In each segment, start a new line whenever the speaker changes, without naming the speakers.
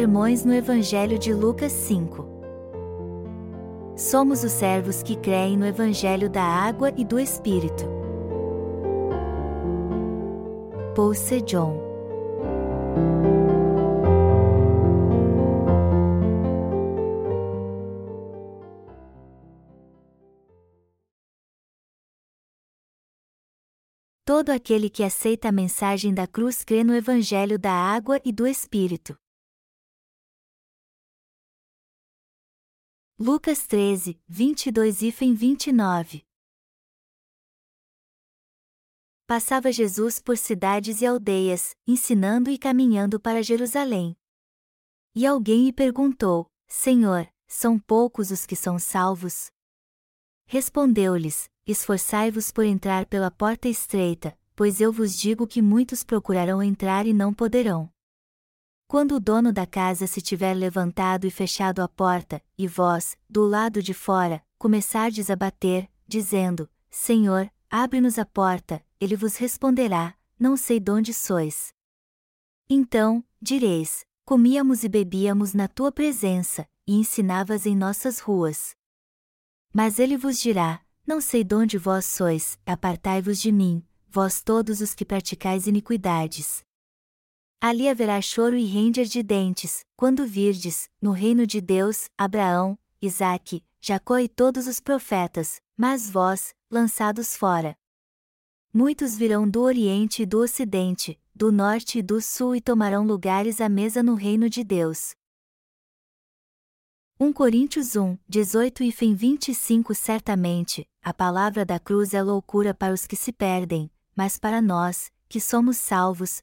Sermões no Evangelho de Lucas 5. Somos os servos que creem no Evangelho da Água e do Espírito. Paul Sejong Todo aquele que aceita a mensagem da cruz crê no Evangelho da água e do Espírito. Lucas 13, 22 e 29 Passava Jesus por cidades e aldeias, ensinando e caminhando para Jerusalém. E alguém lhe perguntou: Senhor, são poucos os que são salvos? Respondeu-lhes: esforçai-vos por entrar pela porta estreita, pois eu vos digo que muitos procurarão entrar e não poderão. Quando o dono da casa se tiver levantado e fechado a porta, e vós, do lado de fora, começardes a bater, dizendo: Senhor, abre-nos a porta, ele vos responderá: Não sei de onde sois. Então, direis: Comíamos e bebíamos na tua presença, e ensinavas em nossas ruas. Mas ele vos dirá: não sei de onde vós sois, apartai-vos de mim, vós todos os que praticais iniquidades. Ali haverá choro e render de dentes, quando virdes, no reino de Deus, Abraão, Isaque, Jacó e todos os profetas, mas vós, lançados fora. Muitos virão do Oriente e do Ocidente, do Norte e do Sul e tomarão lugares à mesa no reino de Deus. 1 Coríntios 1, 18 e fim 25 Certamente, a palavra da cruz é loucura para os que se perdem, mas para nós, que somos salvos,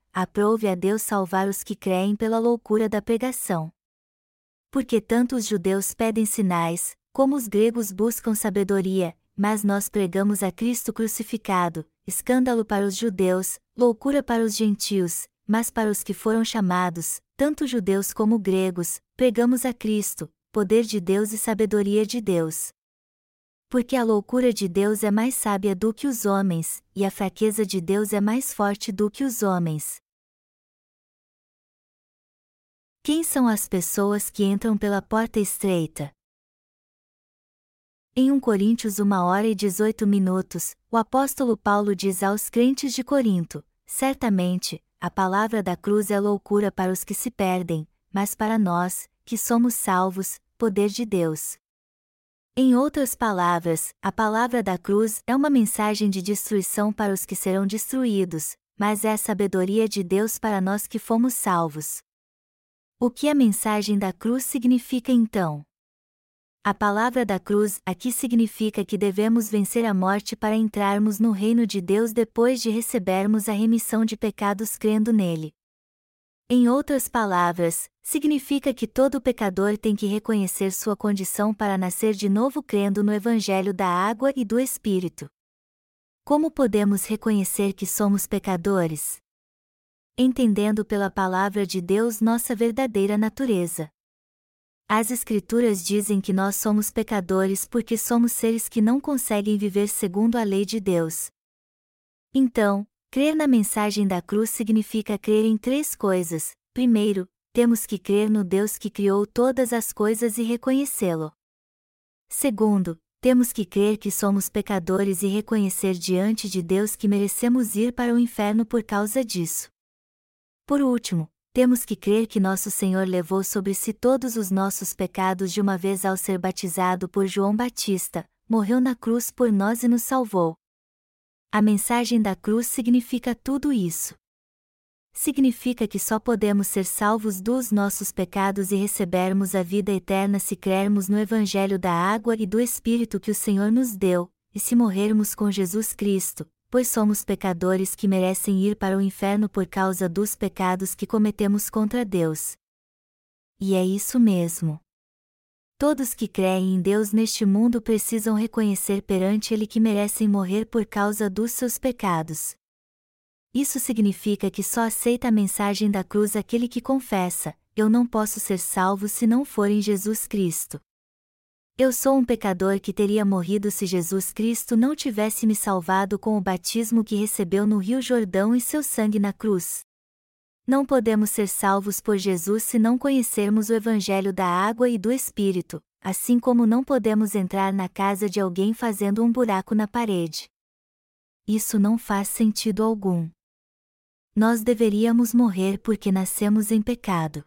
aprove a Deus salvar os que creem pela loucura da pregação. Porque tanto os judeus pedem sinais, como os gregos buscam sabedoria, mas nós pregamos a Cristo crucificado, escândalo para os judeus, loucura para os gentios, mas para os que foram chamados, tanto judeus como gregos, pregamos a Cristo, poder de Deus e sabedoria de Deus. Porque a loucura de Deus é mais sábia do que os homens, e a fraqueza de Deus é mais forte do que os homens. Quem são as pessoas que entram pela porta estreita? Em 1 Coríntios 1 hora e 18 minutos, o apóstolo Paulo diz aos crentes de Corinto: Certamente, a palavra da cruz é loucura para os que se perdem, mas para nós, que somos salvos, poder de Deus. Em outras palavras, a palavra da cruz é uma mensagem de destruição para os que serão destruídos, mas é a sabedoria de Deus para nós que fomos salvos. O que a mensagem da cruz significa então? A palavra da cruz aqui significa que devemos vencer a morte para entrarmos no reino de Deus depois de recebermos a remissão de pecados crendo nele. Em outras palavras, significa que todo pecador tem que reconhecer sua condição para nascer de novo crendo no Evangelho da água e do Espírito. Como podemos reconhecer que somos pecadores? Entendendo pela palavra de Deus nossa verdadeira natureza. As Escrituras dizem que nós somos pecadores porque somos seres que não conseguem viver segundo a lei de Deus. Então, Crer na mensagem da cruz significa crer em três coisas. Primeiro, temos que crer no Deus que criou todas as coisas e reconhecê-lo. Segundo, temos que crer que somos pecadores e reconhecer diante de Deus que merecemos ir para o inferno por causa disso. Por último, temos que crer que nosso Senhor levou sobre si todos os nossos pecados de uma vez ao ser batizado por João Batista, morreu na cruz por nós e nos salvou. A mensagem da cruz significa tudo isso. Significa que só podemos ser salvos dos nossos pecados e recebermos a vida eterna se crermos no Evangelho da água e do Espírito que o Senhor nos deu, e se morrermos com Jesus Cristo, pois somos pecadores que merecem ir para o inferno por causa dos pecados que cometemos contra Deus. E é isso mesmo. Todos que creem em Deus neste mundo precisam reconhecer perante Ele que merecem morrer por causa dos seus pecados. Isso significa que só aceita a mensagem da cruz aquele que confessa: Eu não posso ser salvo se não for em Jesus Cristo. Eu sou um pecador que teria morrido se Jesus Cristo não tivesse me salvado com o batismo que recebeu no Rio Jordão e seu sangue na cruz. Não podemos ser salvos por Jesus se não conhecermos o Evangelho da água e do Espírito, assim como não podemos entrar na casa de alguém fazendo um buraco na parede. Isso não faz sentido algum. Nós deveríamos morrer porque nascemos em pecado.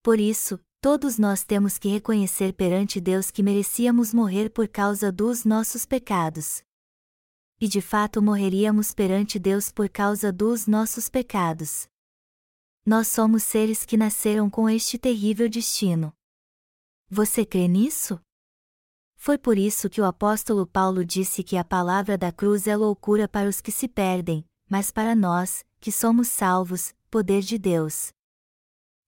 Por isso, todos nós temos que reconhecer perante Deus que merecíamos morrer por causa dos nossos pecados. E de fato morreríamos perante Deus por causa dos nossos pecados. Nós somos seres que nasceram com este terrível destino. Você crê nisso? Foi por isso que o apóstolo Paulo disse que a palavra da cruz é loucura para os que se perdem, mas para nós, que somos salvos, poder de Deus.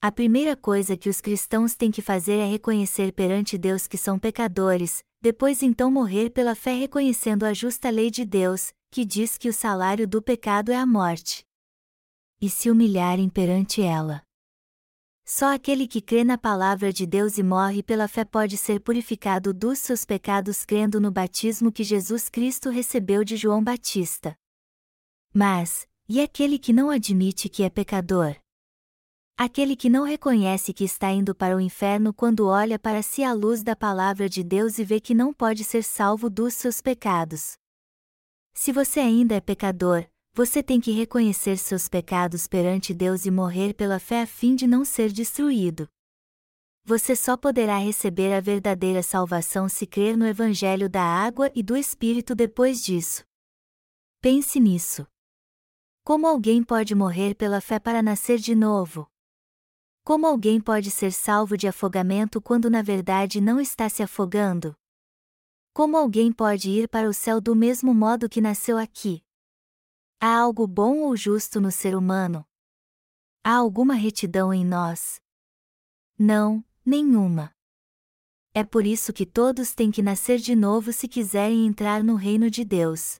A primeira coisa que os cristãos têm que fazer é reconhecer perante Deus que são pecadores, depois então morrer pela fé reconhecendo a justa lei de Deus, que diz que o salário do pecado é a morte e se humilharem perante ela. Só aquele que crê na palavra de Deus e morre pela fé pode ser purificado dos seus pecados crendo no batismo que Jesus Cristo recebeu de João Batista. Mas, e aquele que não admite que é pecador? Aquele que não reconhece que está indo para o inferno quando olha para si à luz da palavra de Deus e vê que não pode ser salvo dos seus pecados. Se você ainda é pecador, você tem que reconhecer seus pecados perante Deus e morrer pela fé a fim de não ser destruído. Você só poderá receber a verdadeira salvação se crer no Evangelho da água e do Espírito depois disso. Pense nisso. Como alguém pode morrer pela fé para nascer de novo? Como alguém pode ser salvo de afogamento quando na verdade não está se afogando? Como alguém pode ir para o céu do mesmo modo que nasceu aqui? Há algo bom ou justo no ser humano? Há alguma retidão em nós? Não, nenhuma. É por isso que todos têm que nascer de novo se quiserem entrar no reino de Deus.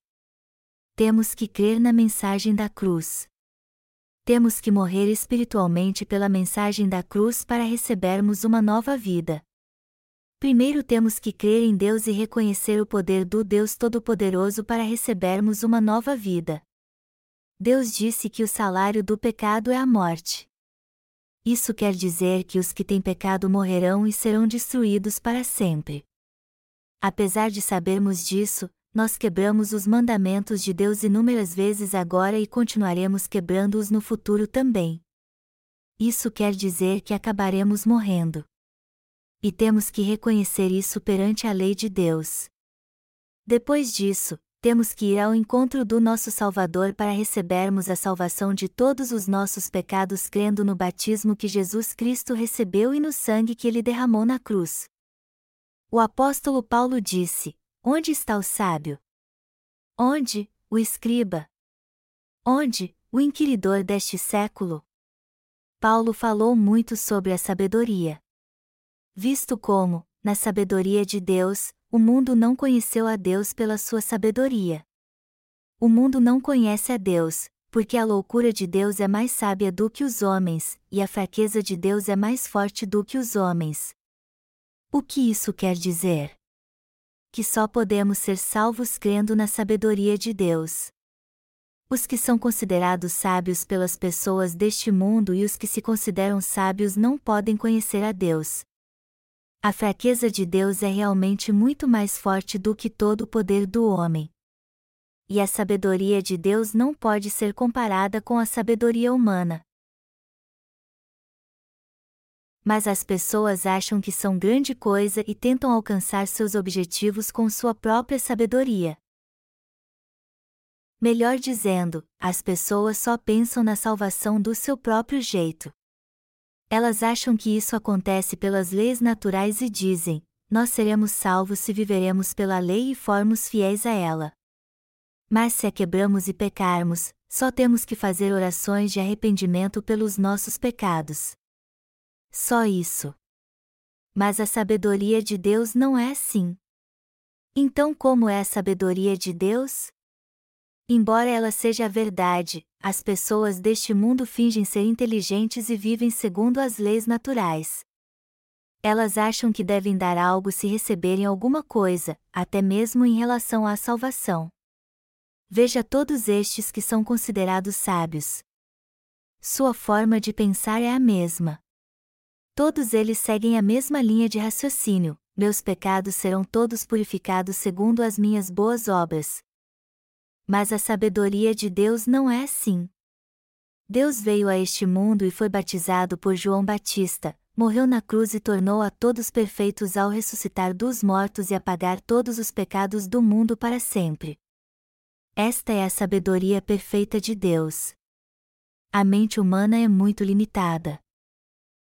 Temos que crer na mensagem da cruz. Temos que morrer espiritualmente pela mensagem da cruz para recebermos uma nova vida. Primeiro temos que crer em Deus e reconhecer o poder do Deus Todo-Poderoso para recebermos uma nova vida. Deus disse que o salário do pecado é a morte. Isso quer dizer que os que têm pecado morrerão e serão destruídos para sempre. Apesar de sabermos disso, nós quebramos os mandamentos de Deus inúmeras vezes agora e continuaremos quebrando-os no futuro também. Isso quer dizer que acabaremos morrendo. E temos que reconhecer isso perante a lei de Deus. Depois disso, temos que ir ao encontro do nosso Salvador para recebermos a salvação de todos os nossos pecados crendo no batismo que Jesus Cristo recebeu e no sangue que ele derramou na cruz. O apóstolo Paulo disse: Onde está o sábio? Onde, o escriba? Onde, o inquiridor deste século? Paulo falou muito sobre a sabedoria. Visto como, na sabedoria de Deus, o mundo não conheceu a Deus pela sua sabedoria. O mundo não conhece a Deus, porque a loucura de Deus é mais sábia do que os homens, e a fraqueza de Deus é mais forte do que os homens. O que isso quer dizer? Que só podemos ser salvos crendo na sabedoria de Deus. Os que são considerados sábios pelas pessoas deste mundo e os que se consideram sábios não podem conhecer a Deus, a fraqueza de Deus é realmente muito mais forte do que todo o poder do homem. E a sabedoria de Deus não pode ser comparada com a sabedoria humana. Mas as pessoas acham que são grande coisa e tentam alcançar seus objetivos com sua própria sabedoria. Melhor dizendo, as pessoas só pensam na salvação do seu próprio jeito. Elas acham que isso acontece pelas leis naturais e dizem: Nós seremos salvos se viveremos pela lei e formos fiéis a ela. Mas se a quebramos e pecarmos, só temos que fazer orações de arrependimento pelos nossos pecados. Só isso. Mas a sabedoria de Deus não é assim. Então, como é a sabedoria de Deus? Embora ela seja a verdade, as pessoas deste mundo fingem ser inteligentes e vivem segundo as leis naturais. Elas acham que devem dar algo se receberem alguma coisa, até mesmo em relação à salvação. Veja todos estes que são considerados sábios. Sua forma de pensar é a mesma. Todos eles seguem a mesma linha de raciocínio: meus pecados serão todos purificados segundo as minhas boas obras, mas a sabedoria de Deus não é assim. Deus veio a este mundo e foi batizado por João Batista, morreu na cruz e tornou a todos perfeitos ao ressuscitar dos mortos e apagar todos os pecados do mundo para sempre. Esta é a sabedoria perfeita de Deus. A mente humana é muito limitada.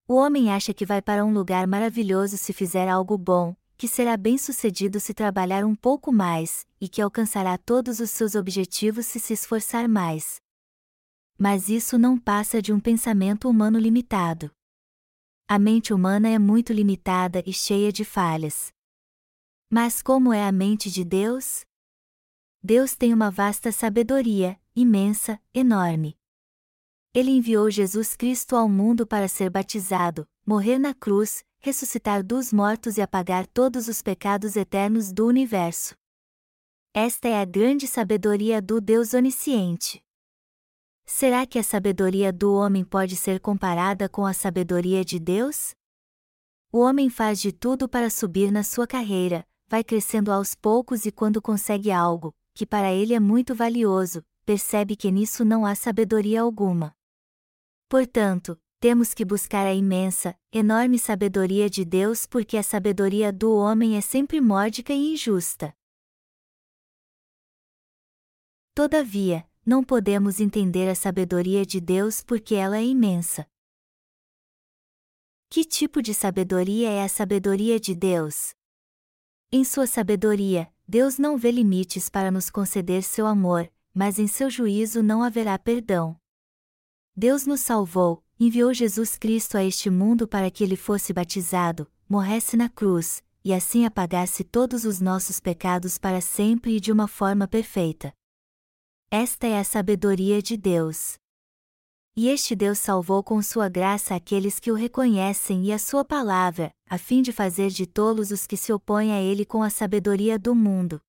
O homem acha que vai para um lugar maravilhoso se fizer algo bom, que será bem-sucedido se trabalhar um pouco mais, e que alcançará todos os seus objetivos se se esforçar mais. Mas isso não passa de um pensamento humano limitado. A mente humana é muito limitada e cheia de falhas. Mas como é a mente de Deus? Deus tem uma vasta sabedoria, imensa, enorme. Ele enviou Jesus Cristo ao mundo para ser batizado, morrer na cruz, ressuscitar dos mortos e apagar todos os pecados eternos do universo. Esta é a grande sabedoria do Deus onisciente. Será que a sabedoria do homem pode ser comparada com a sabedoria de Deus? O homem faz de tudo para subir na sua carreira, vai crescendo aos poucos e quando consegue algo, que para ele é muito valioso, percebe que nisso não há sabedoria alguma. Portanto, temos que buscar a imensa, enorme sabedoria de Deus porque a sabedoria do homem é sempre módica e injusta. Todavia, não podemos entender a sabedoria de Deus porque ela é imensa. Que tipo de sabedoria é a sabedoria de Deus? Em sua sabedoria, Deus não vê limites para nos conceder seu amor, mas em seu juízo não haverá perdão. Deus nos salvou, enviou Jesus Cristo a este mundo para que ele fosse batizado, morresse na cruz, e assim apagasse todos os nossos pecados para sempre e de uma forma perfeita. Esta é a sabedoria de Deus. E este Deus salvou com sua graça aqueles que o reconhecem e a sua palavra, a fim de fazer de tolos os que se opõem a ele com a sabedoria do mundo.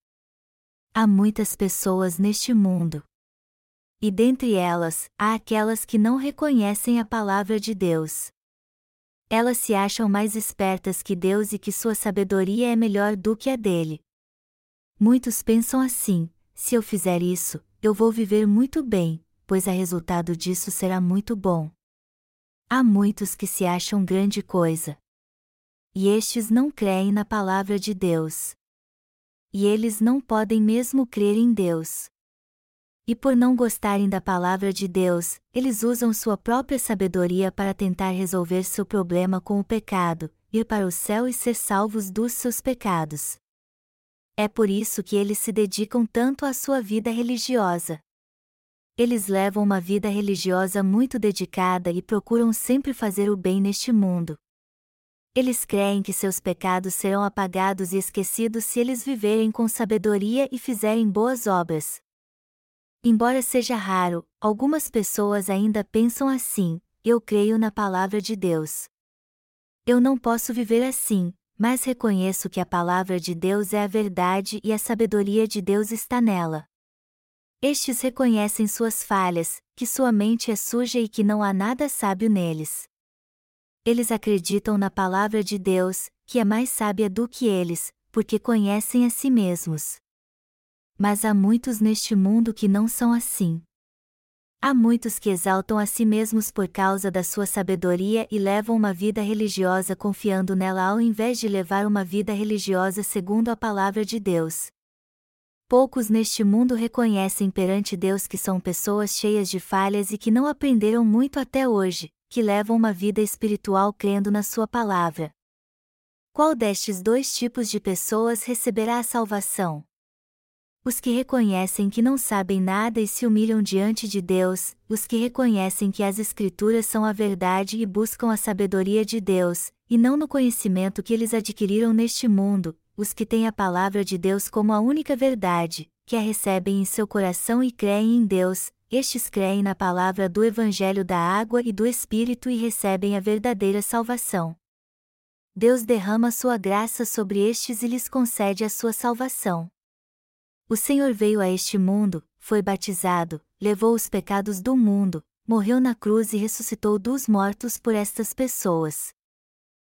Há muitas pessoas neste mundo e dentre elas, há aquelas que não reconhecem a palavra de Deus. Elas se acham mais espertas que Deus e que sua sabedoria é melhor do que a dele. Muitos pensam assim: se eu fizer isso, eu vou viver muito bem, pois a resultado disso será muito bom. Há muitos que se acham grande coisa. E estes não creem na palavra de Deus. E eles não podem mesmo crer em Deus. E por não gostarem da palavra de Deus, eles usam sua própria sabedoria para tentar resolver seu problema com o pecado, ir para o céu e ser salvos dos seus pecados. É por isso que eles se dedicam tanto à sua vida religiosa. Eles levam uma vida religiosa muito dedicada e procuram sempre fazer o bem neste mundo. Eles creem que seus pecados serão apagados e esquecidos se eles viverem com sabedoria e fizerem boas obras. Embora seja raro, algumas pessoas ainda pensam assim: eu creio na palavra de Deus. Eu não posso viver assim, mas reconheço que a palavra de Deus é a verdade e a sabedoria de Deus está nela. Estes reconhecem suas falhas, que sua mente é suja e que não há nada sábio neles. Eles acreditam na palavra de Deus, que é mais sábia do que eles, porque conhecem a si mesmos. Mas há muitos neste mundo que não são assim. Há muitos que exaltam a si mesmos por causa da sua sabedoria e levam uma vida religiosa confiando nela ao invés de levar uma vida religiosa segundo a palavra de Deus. Poucos neste mundo reconhecem perante Deus que são pessoas cheias de falhas e que não aprenderam muito até hoje, que levam uma vida espiritual crendo na Sua palavra. Qual destes dois tipos de pessoas receberá a salvação? Os que reconhecem que não sabem nada e se humilham diante de Deus, os que reconhecem que as Escrituras são a verdade e buscam a sabedoria de Deus, e não no conhecimento que eles adquiriram neste mundo, os que têm a palavra de Deus como a única verdade, que a recebem em seu coração e creem em Deus, estes creem na palavra do Evangelho da água e do Espírito e recebem a verdadeira salvação. Deus derrama sua graça sobre estes e lhes concede a sua salvação. O Senhor veio a este mundo, foi batizado, levou os pecados do mundo, morreu na cruz e ressuscitou dos mortos por estas pessoas.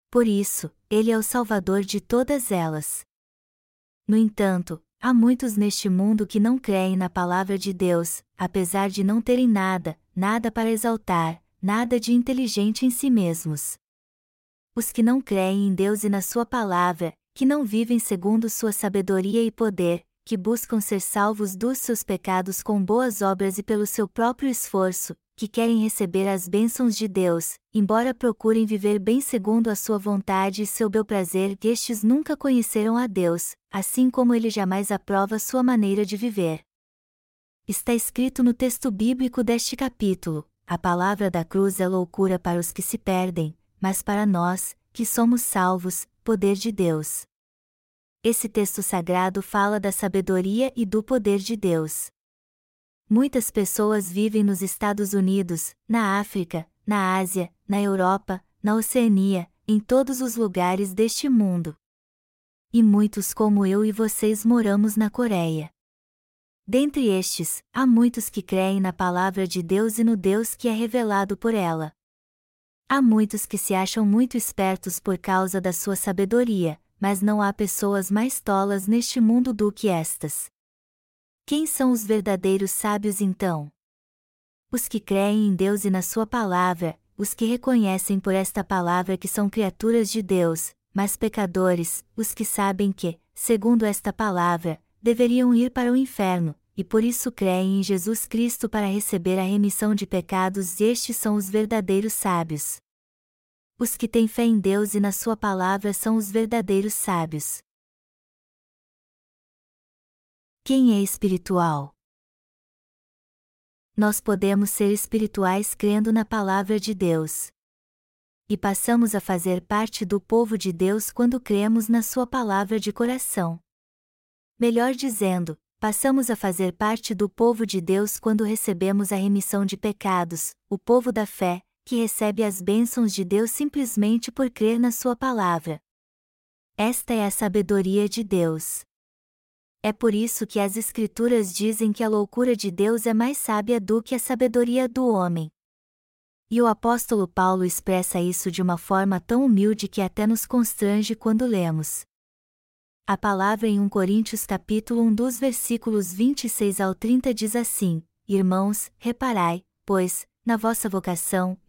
Por isso, Ele é o Salvador de todas elas. No entanto, há muitos neste mundo que não creem na palavra de Deus, apesar de não terem nada, nada para exaltar, nada de inteligente em si mesmos. Os que não creem em Deus e na Sua palavra, que não vivem segundo sua sabedoria e poder, que buscam ser salvos dos seus pecados com boas obras e pelo seu próprio esforço, que querem receber as bênçãos de Deus, embora procurem viver bem segundo a sua vontade e seu bel prazer, estes nunca conheceram a Deus, assim como ele jamais aprova sua maneira de viver. Está escrito no texto bíblico deste capítulo: a palavra da cruz é loucura para os que se perdem, mas para nós, que somos salvos, poder de Deus esse texto sagrado fala da sabedoria e do poder de Deus. Muitas pessoas vivem nos Estados Unidos, na África, na Ásia, na Europa, na Oceania, em todos os lugares deste mundo. E muitos como eu e vocês moramos na Coreia. Dentre estes, há muitos que creem na palavra de Deus e no Deus que é revelado por ela. Há muitos que se acham muito espertos por causa da sua sabedoria, mas não há pessoas mais tolas neste mundo do que estas. Quem são os verdadeiros sábios então? Os que creem em Deus e na Sua palavra, os que reconhecem por esta palavra que são criaturas de Deus, mas pecadores, os que sabem que, segundo esta palavra, deveriam ir para o inferno, e por isso creem em Jesus Cristo para receber a remissão de pecados, estes são os verdadeiros sábios. Os que têm fé em Deus e na Sua palavra são os verdadeiros sábios. Quem é espiritual? Nós podemos ser espirituais crendo na palavra de Deus. E passamos a fazer parte do povo de Deus quando cremos na Sua palavra de coração. Melhor dizendo, passamos a fazer parte do povo de Deus quando recebemos a remissão de pecados, o povo da fé, que recebe as bênçãos de Deus simplesmente por crer na Sua palavra. Esta é a sabedoria de Deus. É por isso que as Escrituras dizem que a loucura de Deus é mais sábia do que a sabedoria do homem. E o apóstolo Paulo expressa isso de uma forma tão humilde que até nos constrange quando lemos. A palavra em 1 Coríntios capítulo 1 dos versículos 26 ao 30 diz assim: Irmãos, reparai, pois, na vossa vocação,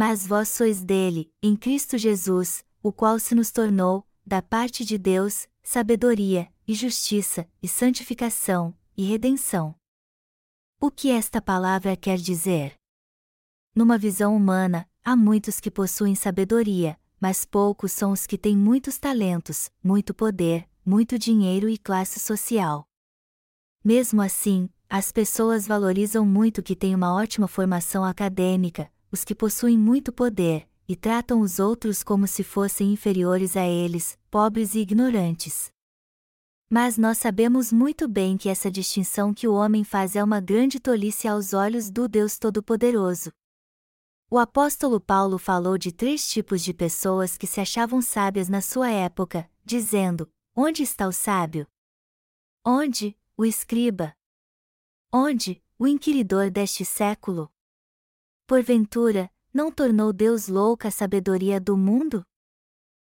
Mas vós sois dele, em Cristo Jesus, o qual se nos tornou, da parte de Deus, sabedoria, e justiça, e santificação, e redenção. O que esta palavra quer dizer? Numa visão humana, há muitos que possuem sabedoria, mas poucos são os que têm muitos talentos, muito poder, muito dinheiro e classe social. Mesmo assim, as pessoas valorizam muito que têm uma ótima formação acadêmica, os que possuem muito poder, e tratam os outros como se fossem inferiores a eles, pobres e ignorantes. Mas nós sabemos muito bem que essa distinção que o homem faz é uma grande tolice aos olhos do Deus Todo-Poderoso. O apóstolo Paulo falou de três tipos de pessoas que se achavam sábias na sua época, dizendo: Onde está o sábio? Onde, o escriba? Onde, o inquiridor deste século? Porventura, não tornou Deus louca a sabedoria do mundo?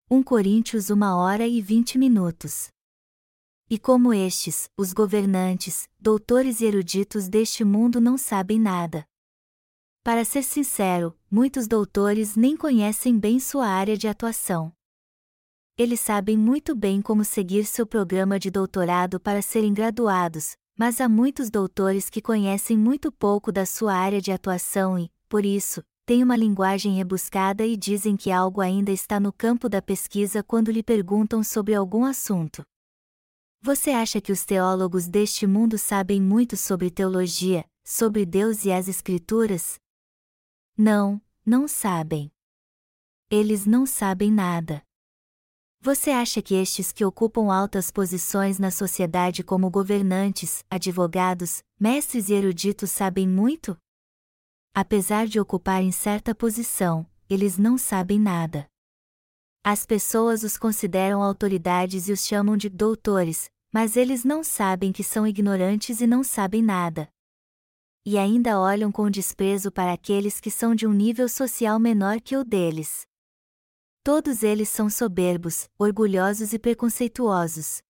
1 Coríntios 1 hora e 20 minutos. E como estes, os governantes, doutores e eruditos deste mundo não sabem nada. Para ser sincero, muitos doutores nem conhecem bem sua área de atuação. Eles sabem muito bem como seguir seu programa de doutorado para serem graduados, mas há muitos doutores que conhecem muito pouco da sua área de atuação e, por isso, têm uma linguagem rebuscada e dizem que algo ainda está no campo da pesquisa quando lhe perguntam sobre algum assunto. Você acha que os teólogos deste mundo sabem muito sobre teologia, sobre Deus e as Escrituras? Não, não sabem. Eles não sabem nada. Você acha que estes que ocupam altas posições na sociedade como governantes, advogados, mestres e eruditos sabem muito? Apesar de ocuparem certa posição, eles não sabem nada. As pessoas os consideram autoridades e os chamam de doutores, mas eles não sabem que são ignorantes e não sabem nada. E ainda olham com desprezo para aqueles que são de um nível social menor que o deles. Todos eles são soberbos, orgulhosos e preconceituosos.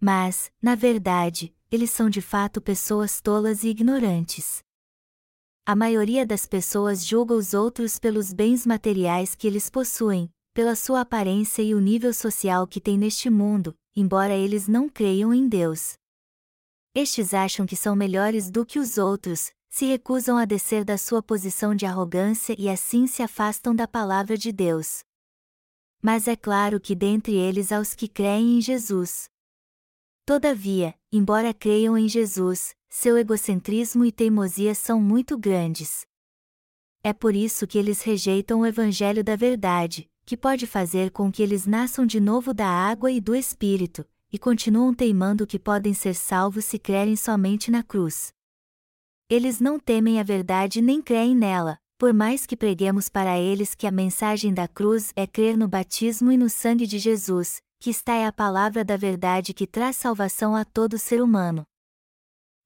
Mas, na verdade, eles são de fato pessoas tolas e ignorantes. A maioria das pessoas julga os outros pelos bens materiais que eles possuem, pela sua aparência e o nível social que têm neste mundo, embora eles não creiam em Deus. Estes acham que são melhores do que os outros, se recusam a descer da sua posição de arrogância e assim se afastam da palavra de Deus mas é claro que dentre eles há os que creem em Jesus. Todavia, embora creiam em Jesus, seu egocentrismo e teimosia são muito grandes. É por isso que eles rejeitam o Evangelho da Verdade, que pode fazer com que eles nasçam de novo da água e do Espírito, e continuam teimando que podem ser salvos se crerem somente na cruz. Eles não temem a verdade nem creem nela, por mais que preguemos para eles que a mensagem da cruz é crer no batismo e no sangue de Jesus, que está é a palavra da verdade que traz salvação a todo ser humano.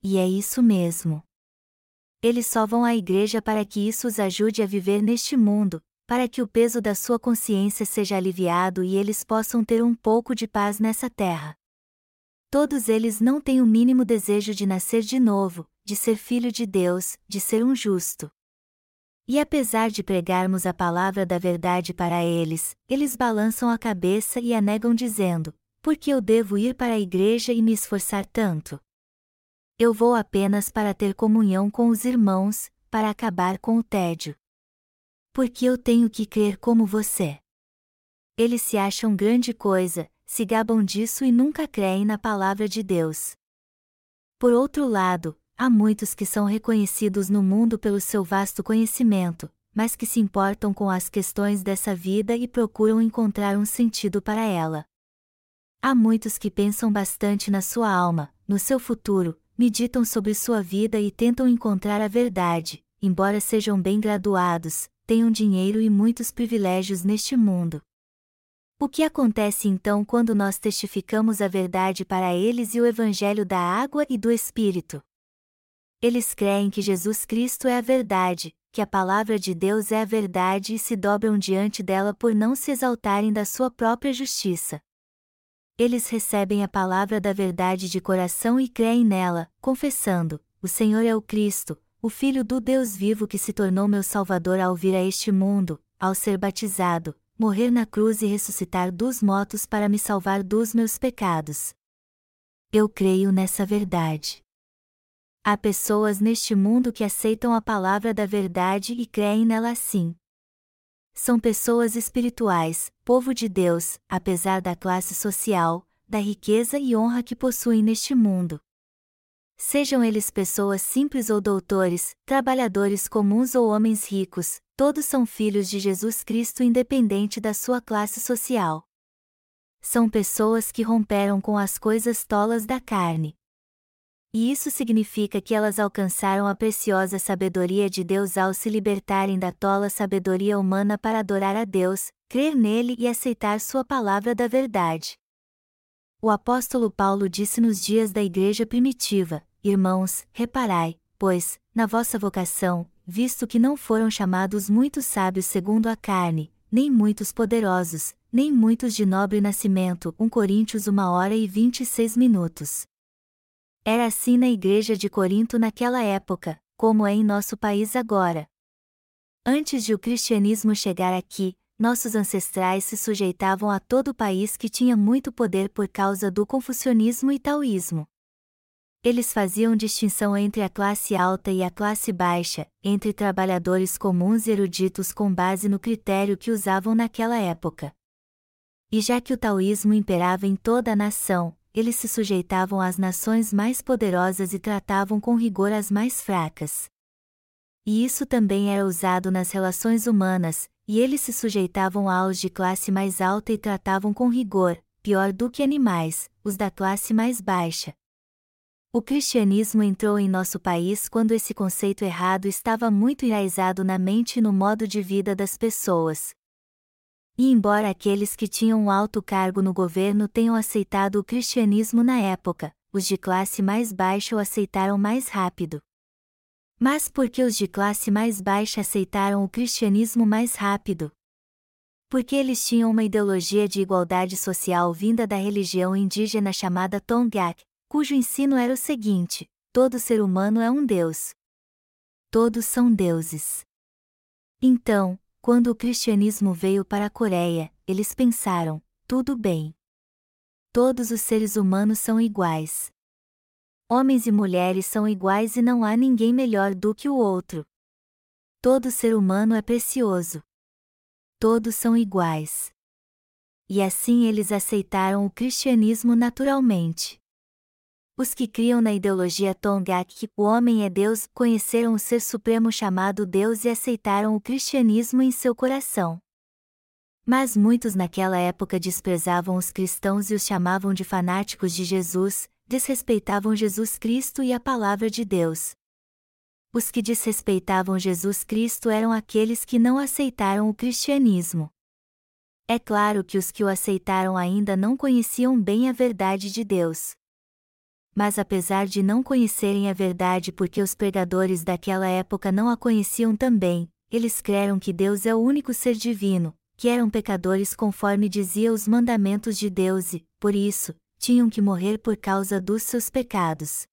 E é isso mesmo. Eles só vão à igreja para que isso os ajude a viver neste mundo, para que o peso da sua consciência seja aliviado e eles possam ter um pouco de paz nessa terra. Todos eles não têm o mínimo desejo de nascer de novo, de ser filho de Deus, de ser um justo. E apesar de pregarmos a palavra da verdade para eles, eles balançam a cabeça e a negam dizendo: Por que eu devo ir para a igreja e me esforçar tanto? Eu vou apenas para ter comunhão com os irmãos, para acabar com o tédio. Porque eu tenho que crer como você. Eles se acham grande coisa, se gabam disso e nunca creem na palavra de Deus. Por outro lado, Há muitos que são reconhecidos no mundo pelo seu vasto conhecimento, mas que se importam com as questões dessa vida e procuram encontrar um sentido para ela. Há muitos que pensam bastante na sua alma, no seu futuro, meditam sobre sua vida e tentam encontrar a verdade, embora sejam bem graduados, tenham dinheiro e muitos privilégios neste mundo. O que acontece então quando nós testificamos a verdade para eles e o Evangelho da água e do Espírito? Eles creem que Jesus Cristo é a verdade, que a palavra de Deus é a verdade e se dobram diante dela por não se exaltarem da sua própria justiça. Eles recebem a palavra da verdade de coração e creem nela, confessando: O Senhor é o Cristo, o Filho do Deus vivo que se tornou meu Salvador ao vir a este mundo, ao ser batizado, morrer na cruz e ressuscitar dos mortos para me salvar dos meus pecados. Eu creio nessa verdade. Há pessoas neste mundo que aceitam a palavra da verdade e creem nela assim. São pessoas espirituais, povo de Deus, apesar da classe social, da riqueza e honra que possuem neste mundo. Sejam eles pessoas simples ou doutores, trabalhadores comuns ou homens ricos, todos são filhos de Jesus Cristo independente da sua classe social. São pessoas que romperam com as coisas tolas da carne, e isso significa que elas alcançaram a preciosa sabedoria de Deus ao se libertarem da tola sabedoria humana para adorar a Deus, crer nele e aceitar Sua palavra da verdade. O apóstolo Paulo disse nos dias da igreja primitiva: Irmãos, reparai, pois, na vossa vocação, visto que não foram chamados muitos sábios segundo a carne, nem muitos poderosos, nem muitos de nobre nascimento. 1 Coríntios 1 hora e 26 minutos. Era assim na igreja de Corinto naquela época, como é em nosso país agora. Antes de o cristianismo chegar aqui, nossos ancestrais se sujeitavam a todo o país que tinha muito poder por causa do confucionismo e taoísmo. Eles faziam distinção entre a classe alta e a classe baixa, entre trabalhadores comuns e eruditos com base no critério que usavam naquela época. E já que o taoísmo imperava em toda a nação, eles se sujeitavam às nações mais poderosas e tratavam com rigor as mais fracas. E isso também era usado nas relações humanas, e eles se sujeitavam aos de classe mais alta e tratavam com rigor, pior do que animais, os da classe mais baixa. O cristianismo entrou em nosso país quando esse conceito errado estava muito enraizado na mente e no modo de vida das pessoas, e embora aqueles que tinham alto cargo no governo tenham aceitado o cristianismo na época, os de classe mais baixa o aceitaram mais rápido. Mas por que os de classe mais baixa aceitaram o cristianismo mais rápido? Porque eles tinham uma ideologia de igualdade social vinda da religião indígena chamada Tongac, cujo ensino era o seguinte: todo ser humano é um deus. Todos são deuses. Então, quando o cristianismo veio para a Coreia, eles pensaram: tudo bem. Todos os seres humanos são iguais. Homens e mulheres são iguais e não há ninguém melhor do que o outro. Todo ser humano é precioso. Todos são iguais. E assim eles aceitaram o cristianismo naturalmente. Os que criam na ideologia Tongac que o homem é Deus conheceram o ser supremo chamado Deus e aceitaram o cristianismo em seu coração. Mas muitos naquela época desprezavam os cristãos e os chamavam de fanáticos de Jesus, desrespeitavam Jesus Cristo e a palavra de Deus. Os que desrespeitavam Jesus Cristo eram aqueles que não aceitaram o cristianismo. É claro que os que o aceitaram ainda não conheciam bem a verdade de Deus mas apesar de não conhecerem a verdade porque os pregadores daquela época não a conheciam também, eles creram que Deus é o único ser divino, que eram pecadores conforme dizia os mandamentos de Deus e, por isso, tinham que morrer por causa dos seus pecados.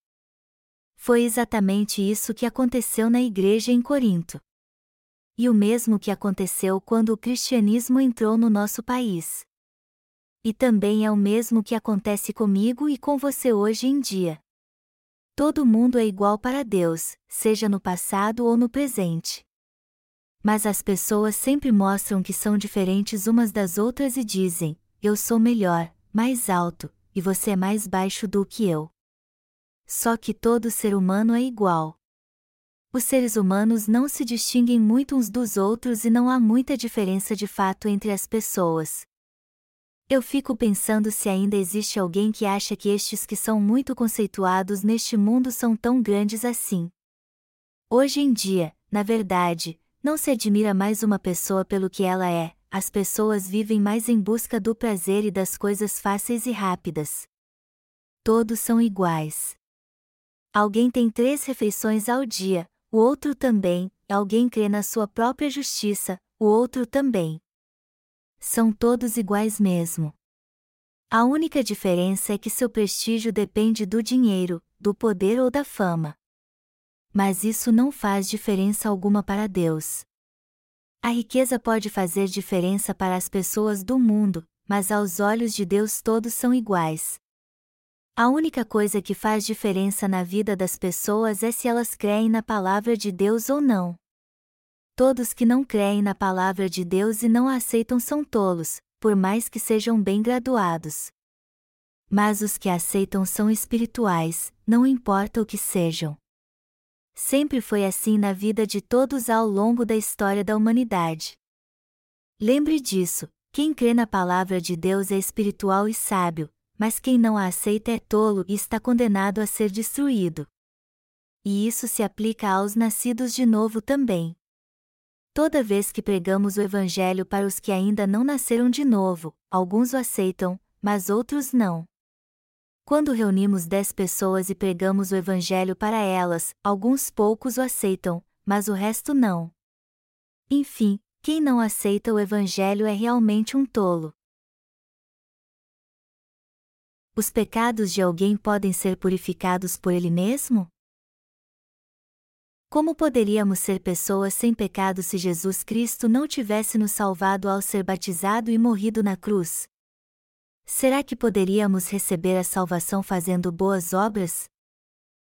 Foi exatamente isso que aconteceu na igreja em Corinto. E o mesmo que aconteceu quando o cristianismo entrou no nosso país e também é o mesmo que acontece comigo e com você hoje em dia. Todo mundo é igual para Deus, seja no passado ou no presente. Mas as pessoas sempre mostram que são diferentes umas das outras e dizem: eu sou melhor, mais alto, e você é mais baixo do que eu. Só que todo ser humano é igual. Os seres humanos não se distinguem muito uns dos outros e não há muita diferença de fato entre as pessoas, eu fico pensando se ainda existe alguém que acha que estes que são muito conceituados neste mundo são tão grandes assim. Hoje em dia, na verdade, não se admira mais uma pessoa pelo que ela é, as pessoas vivem mais em busca do prazer e das coisas fáceis e rápidas. Todos são iguais. Alguém tem três refeições ao dia, o outro também, alguém crê na sua própria justiça, o outro também são todos iguais mesmo. A única diferença é que seu prestígio depende do dinheiro, do poder ou da fama. Mas isso não faz diferença alguma para Deus. A riqueza pode fazer diferença para as pessoas do mundo, mas aos olhos de Deus todos são iguais. A única coisa que faz diferença na vida das pessoas é se elas creem na palavra de Deus ou não. Todos que não creem na palavra de Deus e não a aceitam são tolos, por mais que sejam bem graduados. Mas os que aceitam são espirituais, não importa o que sejam. Sempre foi assim na vida de todos ao longo da história da humanidade. Lembre disso: quem crê na palavra de Deus é espiritual e sábio, mas quem não a aceita é tolo e está condenado a ser destruído. E isso se aplica aos nascidos de novo também. Toda vez que pregamos o Evangelho para os que ainda não nasceram de novo, alguns o aceitam, mas outros não. Quando reunimos dez pessoas e pregamos o Evangelho para elas, alguns poucos o aceitam, mas o resto não. Enfim, quem não aceita o Evangelho é realmente um tolo. Os pecados de alguém podem ser purificados por ele mesmo? Como poderíamos ser pessoas sem pecado se Jesus Cristo não tivesse nos salvado ao ser batizado e morrido na cruz? Será que poderíamos receber a salvação fazendo boas obras?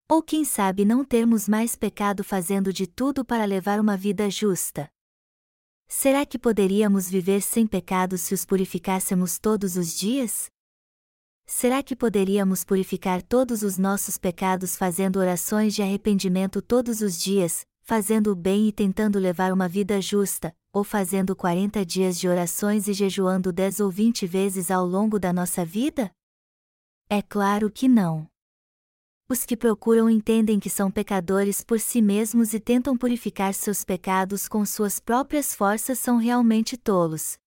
Ou quem sabe não termos mais pecado fazendo de tudo para levar uma vida justa? Será que poderíamos viver sem pecado se os purificássemos todos os dias? Será que poderíamos purificar todos os nossos pecados fazendo orações de arrependimento todos os dias, fazendo o bem e tentando levar uma vida justa, ou fazendo 40 dias de orações e jejuando 10 ou 20 vezes ao longo da nossa vida? É claro que não. Os que procuram entendem que são pecadores por si mesmos e tentam purificar seus pecados com suas próprias forças são realmente tolos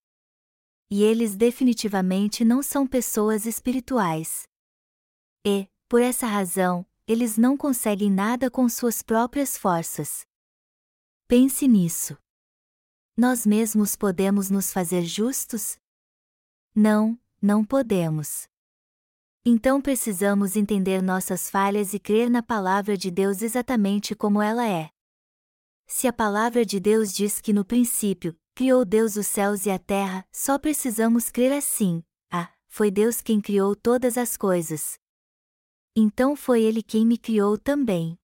e eles definitivamente não são pessoas espirituais. E, por essa razão, eles não conseguem nada com suas próprias forças. Pense nisso. Nós mesmos podemos nos fazer justos? Não, não podemos. Então precisamos entender nossas falhas e crer na palavra de Deus exatamente como ela é. Se a palavra de Deus diz que no princípio, Criou Deus os céus e a terra, só precisamos crer assim. Ah, foi Deus quem criou todas as coisas. Então foi Ele quem me criou também.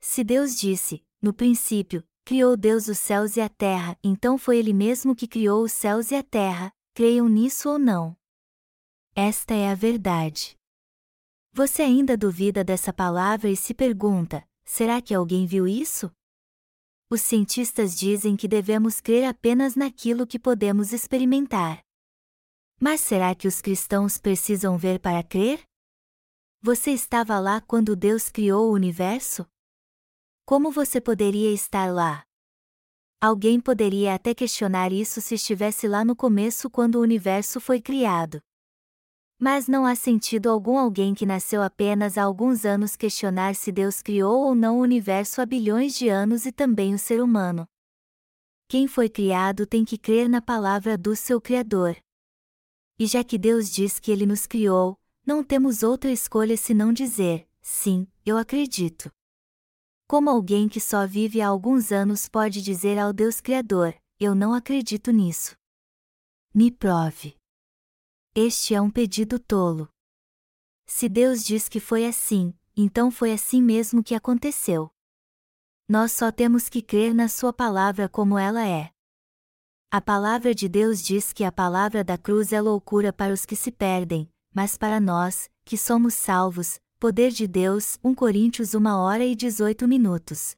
Se Deus disse, no princípio, criou Deus os céus e a terra, então foi Ele mesmo que criou os céus e a terra, creiam nisso ou não. Esta é a verdade. Você ainda duvida dessa palavra e se pergunta: será que alguém viu isso? Os cientistas dizem que devemos crer apenas naquilo que podemos experimentar. Mas será que os cristãos precisam ver para crer? Você estava lá quando Deus criou o universo? Como você poderia estar lá? Alguém poderia até questionar isso se estivesse lá no começo quando o universo foi criado. Mas não há sentido algum alguém que nasceu apenas há alguns anos questionar se Deus criou ou não o universo há bilhões de anos e também o ser humano. Quem foi criado tem que crer na palavra do seu Criador. E já que Deus diz que Ele nos criou, não temos outra escolha senão dizer: sim, eu acredito. Como alguém que só vive há alguns anos pode dizer ao Deus Criador: eu não acredito nisso? Me prove. Este é um pedido tolo. Se Deus diz que foi assim, então foi assim mesmo que aconteceu. Nós só temos que crer na Sua palavra como ela é. A palavra de Deus diz que a palavra da cruz é loucura para os que se perdem, mas para nós, que somos salvos, poder de Deus, 1 Coríntios 1 hora e 18 minutos.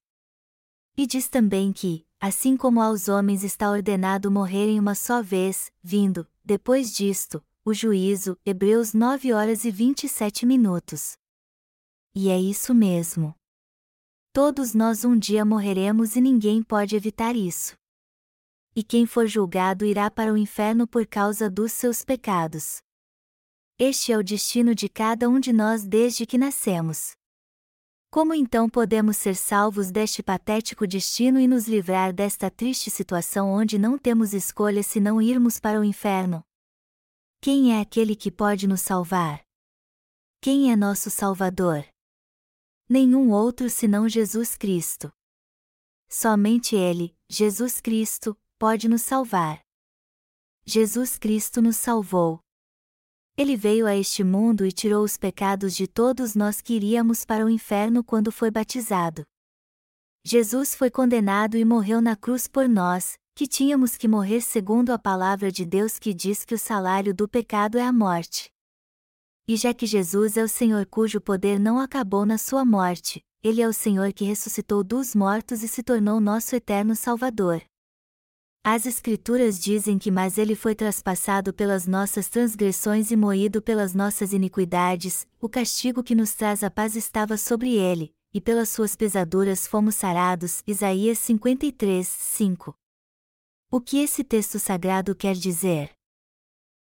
E diz também que, assim como aos homens está ordenado morrerem uma só vez, vindo, depois disto, o juízo, Hebreus 9 horas e 27 minutos. E é isso mesmo. Todos nós um dia morreremos e ninguém pode evitar isso. E quem for julgado irá para o inferno por causa dos seus pecados. Este é o destino de cada um de nós desde que nascemos. Como então podemos ser salvos deste patético destino e nos livrar desta triste situação onde não temos escolha senão irmos para o inferno? Quem é aquele que pode nos salvar? Quem é nosso Salvador? Nenhum outro senão Jesus Cristo. Somente Ele, Jesus Cristo, pode nos salvar. Jesus Cristo nos salvou. Ele veio a este mundo e tirou os pecados de todos nós que iríamos para o inferno quando foi batizado. Jesus foi condenado e morreu na cruz por nós, que tínhamos que morrer segundo a palavra de Deus que diz que o salário do pecado é a morte. E já que Jesus é o Senhor cujo poder não acabou na sua morte, ele é o Senhor que ressuscitou dos mortos e se tornou nosso eterno Salvador. As Escrituras dizem que mas ele foi traspassado pelas nossas transgressões e moído pelas nossas iniquidades, o castigo que nos traz a paz estava sobre ele, e pelas suas pesaduras fomos sarados. Isaías 53, 5. O que esse texto sagrado quer dizer?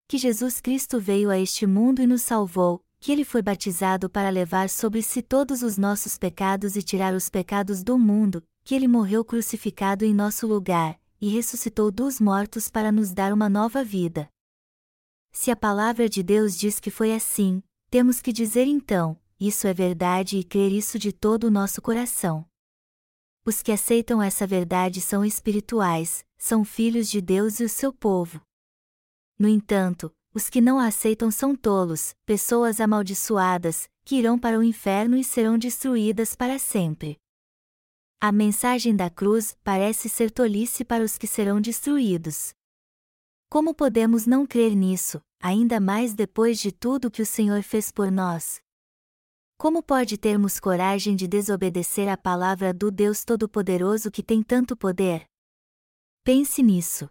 Que Jesus Cristo veio a este mundo e nos salvou, que ele foi batizado para levar sobre si todos os nossos pecados e tirar os pecados do mundo, que ele morreu crucificado em nosso lugar, e ressuscitou dos mortos para nos dar uma nova vida. Se a palavra de Deus diz que foi assim, temos que dizer então: isso é verdade e crer isso de todo o nosso coração. Os que aceitam essa verdade são espirituais, são filhos de Deus e o seu povo. No entanto, os que não a aceitam são tolos, pessoas amaldiçoadas, que irão para o inferno e serão destruídas para sempre. A mensagem da cruz parece ser tolice para os que serão destruídos. Como podemos não crer nisso, ainda mais depois de tudo que o Senhor fez por nós? Como pode termos coragem de desobedecer à palavra do Deus Todo-Poderoso que tem tanto poder? Pense nisso.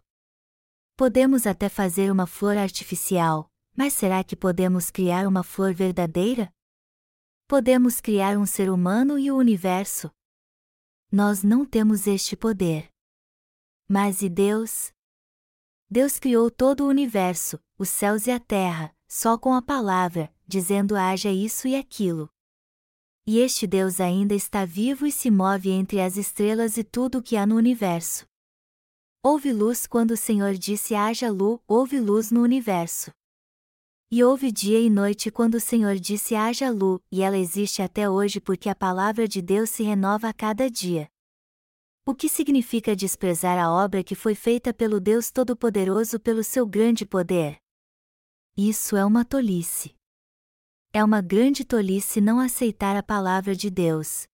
Podemos até fazer uma flor artificial, mas será que podemos criar uma flor verdadeira? Podemos criar um ser humano e o universo. Nós não temos este poder. Mas e Deus? Deus criou todo o universo, os céus e a terra, só com a palavra, dizendo haja isso e aquilo. E este Deus ainda está vivo e se move entre as estrelas e tudo o que há no universo. Houve luz quando o Senhor disse haja luz, houve luz no universo. E houve dia e noite quando o Senhor disse haja luz, e ela existe até hoje porque a palavra de Deus se renova a cada dia. O que significa desprezar a obra que foi feita pelo Deus Todo-Poderoso pelo seu grande poder? Isso é uma tolice. É uma grande tolice não aceitar a palavra de Deus.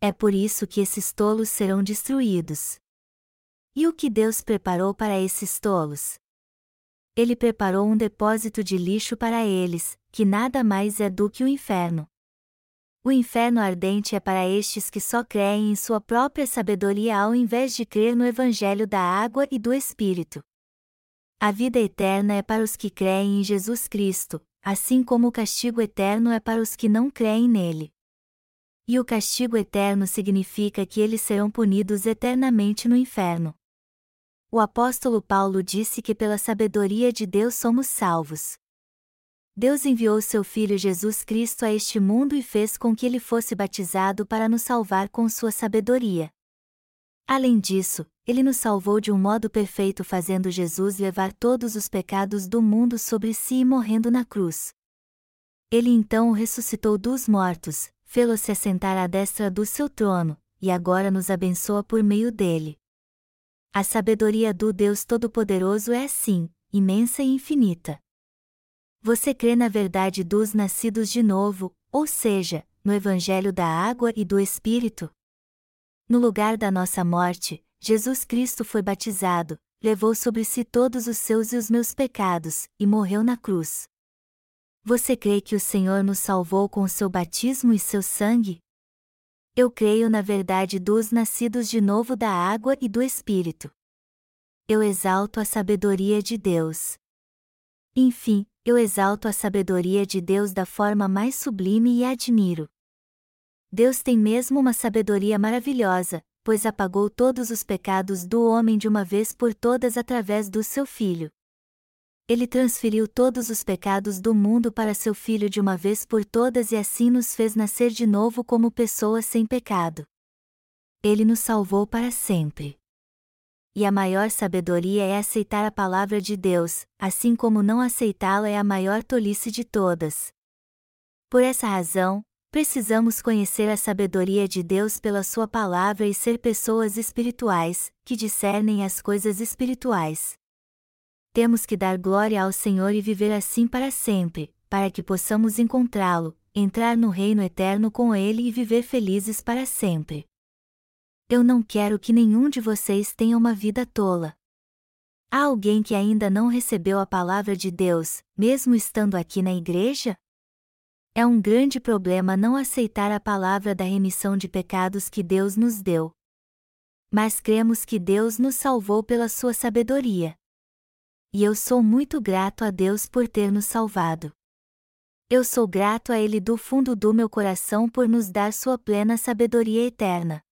É por isso que esses tolos serão destruídos. E o que Deus preparou para esses tolos? Ele preparou um depósito de lixo para eles, que nada mais é do que o inferno. O inferno ardente é para estes que só creem em sua própria sabedoria ao invés de crer no Evangelho da água e do Espírito. A vida eterna é para os que creem em Jesus Cristo, assim como o castigo eterno é para os que não creem nele. E o castigo eterno significa que eles serão punidos eternamente no inferno o apóstolo Paulo disse que pela sabedoria de Deus somos salvos. Deus enviou seu Filho Jesus Cristo a este mundo e fez com que ele fosse batizado para nos salvar com sua sabedoria. Além disso, ele nos salvou de um modo perfeito fazendo Jesus levar todos os pecados do mundo sobre si e morrendo na cruz. Ele então o ressuscitou dos mortos, fê-lo se assentar à destra do seu trono, e agora nos abençoa por meio dele. A sabedoria do Deus Todo-Poderoso é assim, imensa e infinita. Você crê na verdade dos nascidos de novo, ou seja, no Evangelho da água e do Espírito? No lugar da nossa morte, Jesus Cristo foi batizado, levou sobre si todos os seus e os meus pecados, e morreu na cruz. Você crê que o Senhor nos salvou com seu batismo e seu sangue? Eu creio na verdade dos nascidos de novo da água e do Espírito. Eu exalto a sabedoria de Deus. Enfim, eu exalto a sabedoria de Deus da forma mais sublime e admiro. Deus tem mesmo uma sabedoria maravilhosa, pois apagou todos os pecados do homem de uma vez por todas através do seu Filho. Ele transferiu todos os pecados do mundo para seu Filho de uma vez por todas e assim nos fez nascer de novo como pessoas sem pecado. Ele nos salvou para sempre. E a maior sabedoria é aceitar a palavra de Deus, assim como não aceitá-la é a maior tolice de todas. Por essa razão, precisamos conhecer a sabedoria de Deus pela Sua palavra e ser pessoas espirituais, que discernem as coisas espirituais temos que dar glória ao Senhor e viver assim para sempre, para que possamos encontrá-lo, entrar no reino eterno com Ele e viver felizes para sempre. Eu não quero que nenhum de vocês tenha uma vida tola. Há alguém que ainda não recebeu a palavra de Deus, mesmo estando aqui na igreja? É um grande problema não aceitar a palavra da remissão de pecados que Deus nos deu. Mas cremos que Deus nos salvou pela sua sabedoria e eu sou muito grato a Deus por ter nos salvado. Eu sou grato a Ele do fundo do meu coração por nos dar sua plena sabedoria eterna.